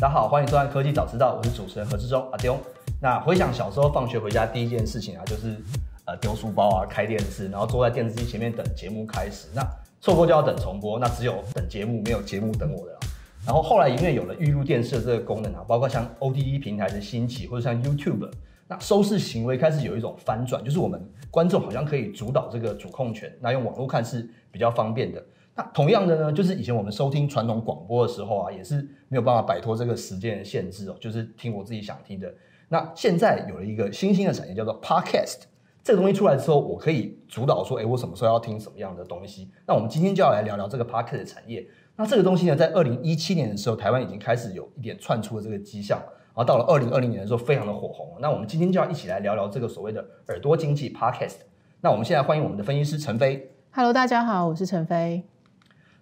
大家好，欢迎收看科技早知道，我是主持人何志忠阿丢。那回想小时候放学回家第一件事情啊，就是呃丢书包啊，开电视，然后坐在电视机前面等节目开始。那错过就要等重播，那只有等节目，没有节目等我的。然后后来因为有了预录电视的这个功能啊，包括像 OTT 平台的兴起，或者像 YouTube，那收视行为开始有一种翻转，就是我们观众好像可以主导这个主控权，那用网络看是比较方便的。那同样的呢，就是以前我们收听传统广播的时候啊，也是没有办法摆脱这个时间的限制哦，就是听我自己想听的。那现在有了一个新兴的产业叫做 Podcast，这个东西出来之后，我可以主导说，哎，我什么时候要听什么样的东西。那我们今天就要来聊聊这个 Podcast 产业。那这个东西呢，在二零一七年的时候，台湾已经开始有一点窜出的这个迹象，然后到了二零二零年的时候，非常的火红。那我们今天就要一起来聊聊这个所谓的耳朵经济 Podcast。那我们现在欢迎我们的分析师陈飞。Hello，大家好，我是陈飞。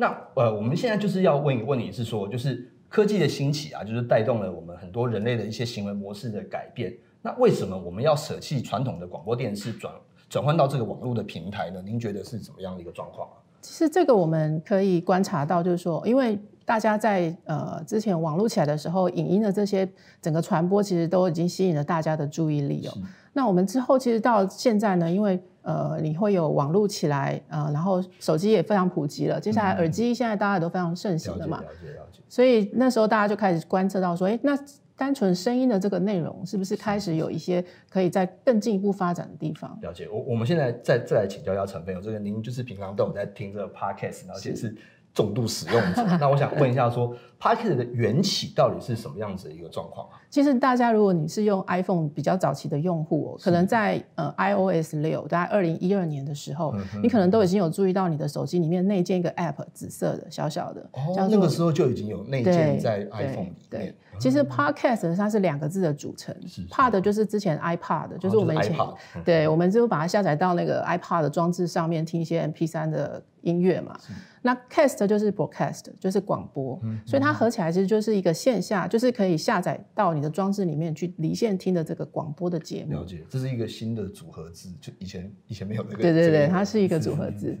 那呃，我们现在就是要问一个问题是说，就是科技的兴起啊，就是带动了我们很多人类的一些行为模式的改变。那为什么我们要舍弃传统的广播电视，转转换到这个网络的平台呢？您觉得是怎么样的一个状况？其实这个我们可以观察到，就是说，因为大家在呃之前网络起来的时候，影音的这些整个传播，其实都已经吸引了大家的注意力哦。那我们之后其实到现在呢，因为呃你会有网络起来，呃，然后手机也非常普及了，接下来耳机现在大家都非常盛行的嘛，了解了解。所以那时候大家就开始观测到说，哎，那单纯声音的这个内容，是不是开始有一些可以在更进一步发展的地方？了解。我我们现在再再来请教一下陈飞友，这个您就是平常都有在听这个 podcast，而且是重度使用者。那我想问一下说 podcast 的缘起到底是什么样子的一个状况啊？其实大家如果你是用 iPhone 比较早期的用户、哦，可能在呃 iOS 六，大概二零一二年的时候，你可能都已经有注意到你的手机里面内建一个 App，紫色的小小的，那个时候就已经有内建在 iPhone 里对。面。其实 Podcast 它是两个字的组成，Pod 就是之前 iPad，就是我们以前、iPod 嗯。对，我们就把它下载到那个 iPad 的装置上面听一些 MP3 的音乐嘛。那 Cast 就是 Broadcast，就是广播，嗯所以它合起来其实就是一个线下，就是可以下载到你的装置里面去离线听的这个广播的节目了。解，这是一个新的组合字，就以前以前没有那个。对对对它是一个组合字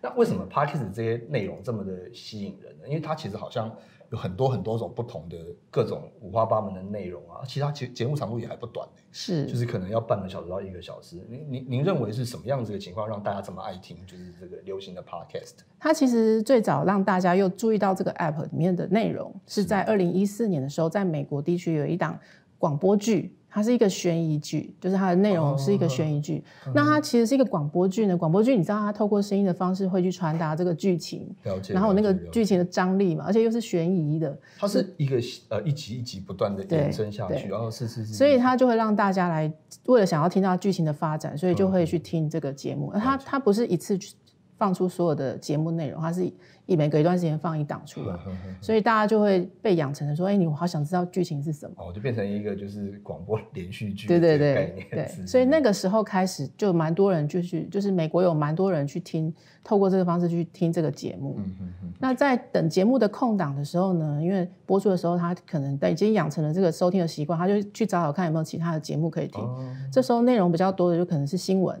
那为什么 podcast 这些内容这么的吸引人呢？因为它其实好像有很多很多种不同的各种五花八门的内容啊，其实它节节目长度也还不短呢，是，就是可能要半个小时到一个小时。您您您认为是什么样子的情况让大家这么爱听？就是这个流行的 podcast？它其实最早让大家又注意到这个 app 里面的内容，是在二零一四年的时候，在美国地区有一档广播剧，它是一个悬疑剧，就是它的内容是一个悬疑剧。那它其实是一个广播剧呢，广播剧你知道它透过声音的方式会去传达这个剧情。然后那个剧情的张力嘛，而且又是悬疑的，它是一个呃一集一集不断的延伸下去，对然后是是是，所以它就会让大家来为了想要听到剧情的发展，所以就会去听这个节目。它它不是一次去放出所有的节目内容，它是一每隔一段时间放一档出来。所以大家就会被养成的说，哎、你我好想知道剧情是什么。哦，就变成一个就是广播连续剧对对对所以那个时候开始就蛮多人就去，就是美国有蛮多人去听，透过这个方式去听这个节目。嗯哼哼，那在等节目的空档的时候呢，因为播出的时候他可能已经养成了这个收听的习惯，他就去找找看有没有其他的节目可以听。哦，这时候内容比较多的就可能是新闻、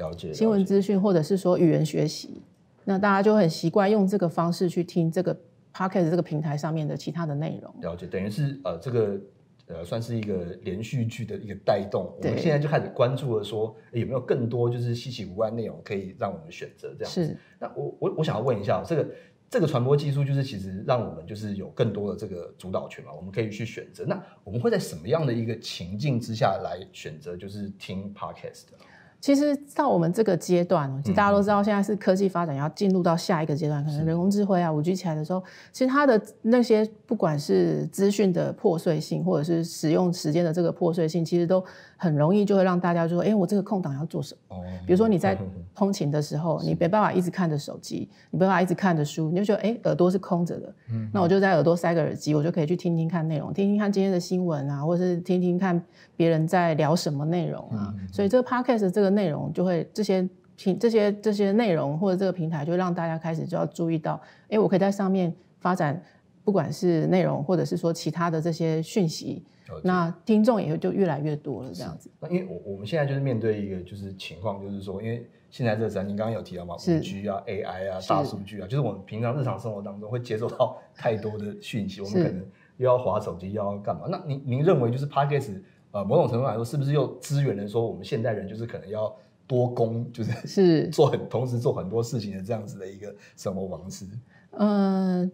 了解新闻资讯，或者是说语言学习。那大家就很习惯用这个方式去听这个 p o c k e t 这个平台上面的其他的内容。了解，等于是呃这个呃算是一个连续剧的一个带动，我们现在就开始关注了说，诶有没有更多就是稀奇古怪的内容可以让我们选择这样子。是那我我我想要问一下，这个这个传播技术就是其实让我们就是有更多的这个主导权嘛，我们可以去选择。那我们会在什么样的一个情境之下来选择就是听 podcast 的？其实到我们这个阶段，嗯其实大家都知道，现在是科技发展要进入到下一个阶段，可能人工智慧啊、五 G 起来的时候，其实它的那些不管是资讯的破碎性，或者是使用时间的这个破碎性，其实都很容易就会让大家就说，哎，我这个空档要做什么？哦，比如说你在 通勤的时候，你没办法一直看着手机，你没办法一直看着书，你就觉得哎耳朵是空着的，那我就在耳朵塞个耳机，我就可以去听听看内容，听听看今天的新闻啊，或者是听听看别人在聊什么内容啊。所以这个 podcast 这个内容就会这些平这些这些内容或者这个平台就会让大家开始就要注意到，哎，我可以在上面发展。不管是内容，或者是说其他的这些讯息，那听众也就越来越多了，这样子。那因为我我们现在就是面对一个就是情况，就是说，因为现在这个时代，您刚刚有提到嘛，是五 G 啊、AI 啊、大数据啊，就是我们平常日常生活当中会接受到 太多的讯息，我们可能又要划手机，又要干嘛？那您您认为就是 Podcast 呃某种程度来说，是不是又支援了说我们现代人就是可能要多工，就是是做很同时做很多事情的这样子的一个生活方式？嗯。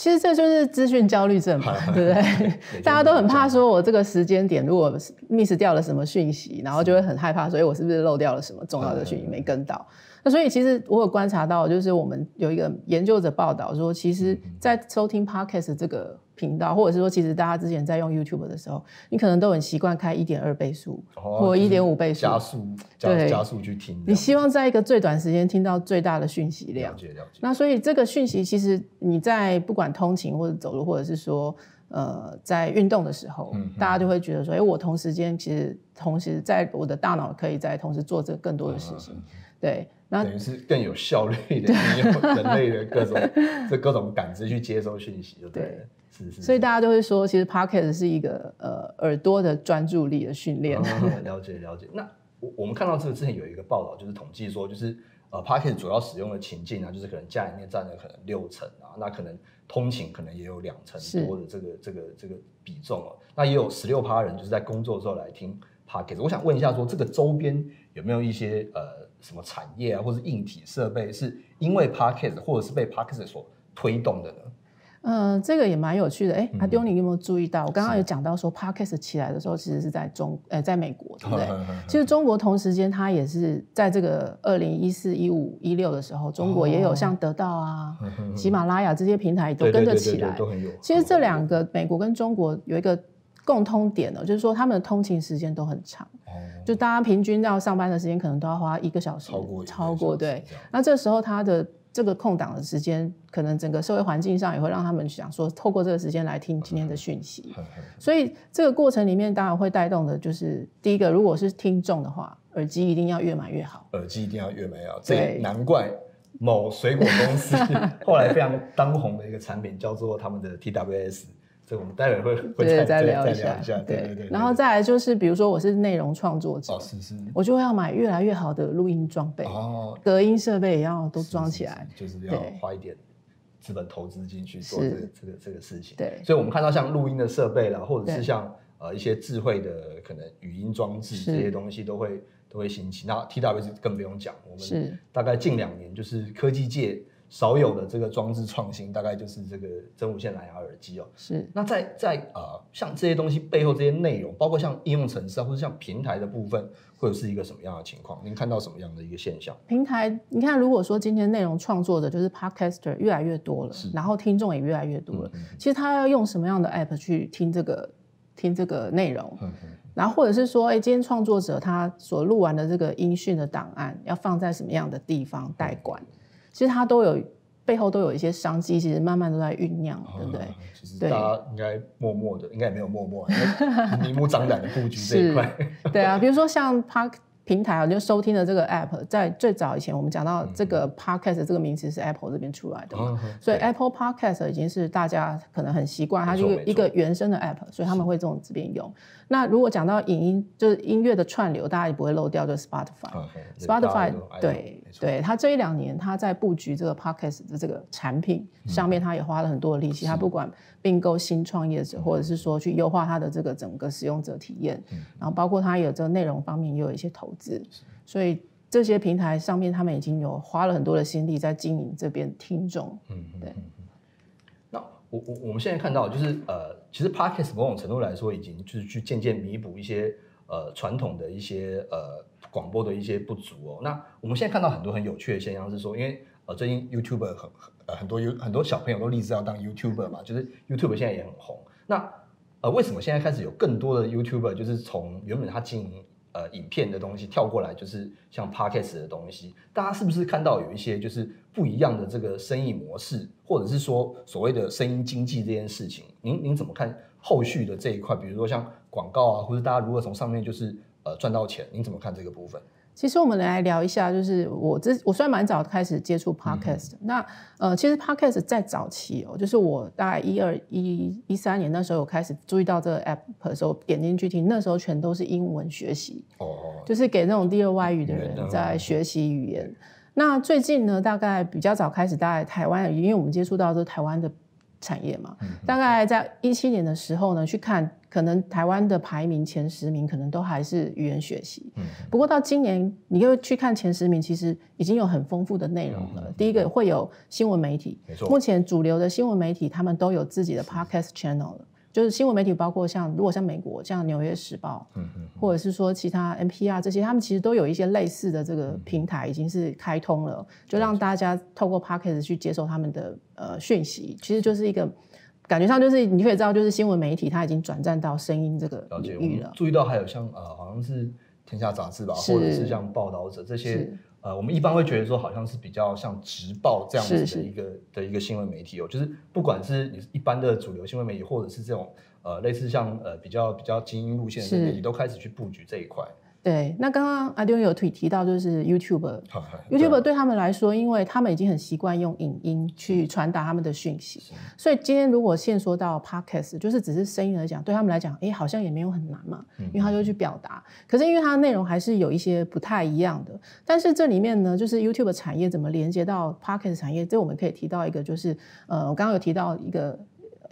其实这就是资讯焦虑症嘛，对不对？大家都很怕说，我这个时间点如果 miss 掉了什么讯息，然后就会很害怕，所以我是不是漏掉了什么重要的讯息没跟到？那所以其实我有观察到，就是我们有一个研究者报道说，其实，在收听 podcast 这个频道，或者是说，其实大家之前在用 YouTube 的时候，你可能都很习惯开一点二倍速或一点五倍速加速，对，加速去听。你希望在一个最短时间听到最大的讯息量。了解了解。那所以这个讯息，其实你在不管通勤或者走路，或者是说呃在运动的时候，大家就会觉得说，哎，我同时间其实同时在我的大脑可以在同时做这更多的事情，对。等于是更有效率的利用人类的各种 这各种感知去接收讯息就，对，是是。所以大家都会说，其实 Pocket 是一个呃耳朵的专注力的训练。了解了解。那我我们看到这个之前有一个报道，就是统计说，就是呃 Pocket 主要使用的情境啊，就是可能家里面占了可能六成啊，那可能通勤可能也有两成多的这个这个这个比重哦。那也有十六趴人就是在工作之后来听我想问一下，说这个周边有没有一些呃？什么产业啊，或者硬体设备，是因为 Podcast 或者是被 Podcast 所推动的呢？嗯，这个也蛮有趣的。哎，阿丢，你有没有注意到？我刚刚有讲到说，Podcast 起来的时候，其实是在中，呃，在美国，对不对？其实中国同时间，它也是在这个二零一四、一五、一六的时候，中国也有像得到啊、喜马拉雅这些平台都跟着起来，都很有。其实这两个美国跟中国有一个共通点呢，就是说他们的通勤时间都很长。就大家平均要上班的时间，可能都要花一个小时，超过超过对。那这时候他的这个空档的时间，可能整个社会环境上也会让他们想说，透过这个时间来听今天的讯息。所以这个过程里面，当然会带动的就是第一个，如果是听众的话，耳机一定要越买越好。耳机一定要越买越好，这难怪某水果公司 后来非常当红的一个产品叫做他们的 TWS。这我们待会会会再聊一下，对对对。然后再来就是，比如说我是内容创作者，是是，我就会要买越来越好的录音装备，哦，隔音设备也要都装起来，就是要花一点资本投资进去做这个这个这个事情。对，所以我们看到像录音的设备啦，或者是像呃一些智慧的可能语音装置这些东西都会都会兴起。那 TWS 更不用讲，我们大概近两年就是科技界。少有的这个装置创新，大概就是这个真无线蓝牙耳机哦。是。那在在呃，像这些东西背后这些内容，包括像应用程式啊，或者像平台的部分，会者是一个什么样的情况？您看到什么样的一个现象？平台，你看，如果说今天内容创作者就是 Podcaster 越来越多了，然后听众也越来越多了，其实他要用什么样的 App 去听这个听这个内容？然后或者是说，哎，今天创作者他所录完的这个音讯的档案要放在什么样的地方代管？其实它都有背后都有一些商机，其实慢慢都在酝酿，对不对？其实大家应该默默的，应该也没有默默，明目张胆的布局这一块。对啊，比如说像 Park。平台啊，就收听的这个 app，在最早以前，我们讲到这个 podcast 这个名词是 Apple 这边出来的嘛，所以 Apple Podcast 已经是大家可能很习惯，它就一个原生的 app，所以他们会这种这边用。那如果讲到影音，就是音乐的串流，大家也不会漏掉，就是 Spotify。Spotify 对对，它这一两年，它在布局这个 podcast 的这个产品上面，它也花了很多的力气，它不管。并购新创业者，或者是说去优化它的这个整个使用者体验，然后包括它有这个内容方面也有一些投资，所以这些平台上面他们已经有花了很多的心力在经营这边听众。嗯，对。我我我们现在看到就是呃，其实 Podcast 某种程度来说已经就是去渐渐弥补一些呃传统的一些呃广播的一些不足哦。那我们现在看到很多很有趣的现象是说，因为呃最近 YouTube 很很。很多有很多小朋友都立志要当 YouTuber 嘛，就是 YouTube 现在也很红。那呃，为什么现在开始有更多的 YouTuber 就是从原本他经营呃影片的东西跳过来，就是像 Podcast 的东西？大家是不是看到有一些就是不一样的这个生意模式，或者是说所谓的声音经济这件事情？您您怎么看后续的这一块？比如说像广告啊，或者大家如何从上面就是呃赚到钱？您怎么看这个部分？其实我们来聊一下，就是我这我虽然蛮早开始接触 podcast，那呃，其实 podcast 在早期哦，就是我大概一二一一三年那时候有开始注意到这个 app 的时候，点进去听，那时候全都是英文学习，哦，就是给那种第二外语的人在学习语言。那最近呢，大概比较早开始，大概台湾，因为我们接触到这台湾的产业嘛。大概在一七年的时候呢，去看可能台湾的排名前十名，可能都还是语言学习。不过到今年，你又去看前十名，其实已经有很丰富的内容了。第一个会有新闻媒体，目前主流的新闻媒体他们都有自己的 podcast channel 了。就是新闻媒体，包括像如果像美国像《纽约时报》，或者是说其他 NPR 这些，他们其实都有一些类似的这个平台，已经是开通了，就让大家透过 podcast 去接受他们的呃讯息，其实就是一个感觉上就是你可以知道，就是新闻媒体它已经转战到声音这个领域了。注意到还有像呃，好像是《天下杂志》吧，或者是像《报道者》这些是，呃，我们一般会觉得说好像是比较像直报这样子的一个的一个新闻媒体哦，就是不管是你一般的主流新闻媒体，或者是这种呃类似像呃比较比较精英路线的媒体，都开始去布局这一块。对，那刚刚阿丢有提提到就是 YouTube。好好 YouTube 对他们来说，因为他们已经很习惯用影音去传达他们的讯息，所以今天如果限缩到 Podcast，就是只是声音来讲，对他们来讲，哎，好像也没有很难嘛，因为他就去表达。可是因为它的内容还是有一些不太一样的，但是这里面呢，就是 YouTube 产业怎么连接到 Podcast 产业，这我们可以提到一个，就是呃，我刚刚有提到一个。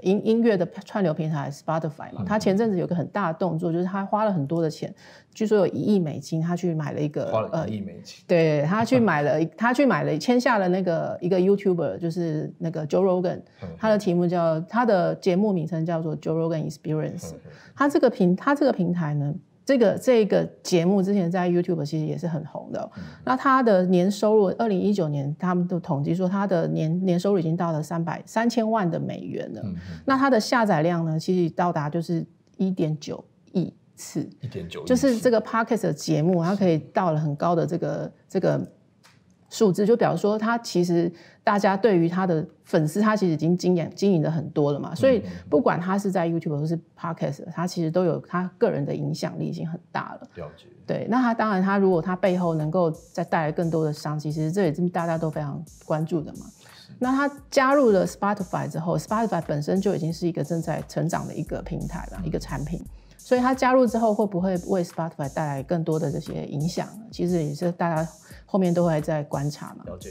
音音乐的串流平台 Spotify 嘛，他前阵子有个很大的动作，就是他花了很多的钱，据说有一亿美金，他去买了一个花了一亿美金，对他去买了，他去买了，签下了那个一个 YouTuber，就是那个 Joe Rogan，他的题目叫他的节目名称叫做 Joe Rogan Experience。他这个平他这个平台呢，这个这个节目之前在 YouTube 其实也是很红的哦、那他的年收入，二零一九年他们都统计说，他的年年收入已经到了三百三千万的美元了。那它的下载量呢，其实到达就是一点九亿次。一点九，就是这个 podcast 的节目，它可以到了很高的这个这个数字，就表示说，他其实大家对于他的粉丝，他其实已经经营经营的很多了嘛。所以不管他是在 YouTube 或是 podcast，他其实都有他个人的影响力已经很大了。了解。对，那他当然，他如果他背后能够再带来更多的商机，其实这也是大家都非常关注的嘛。那他加入了 Spotify 之后，Spotify 本身就已经是一个正在成长的一个平台了，一个产品。所以他加入之后，会不会为 Spotify 带来更多的这些影响？其实也是大家后面都会在观察嘛？了解。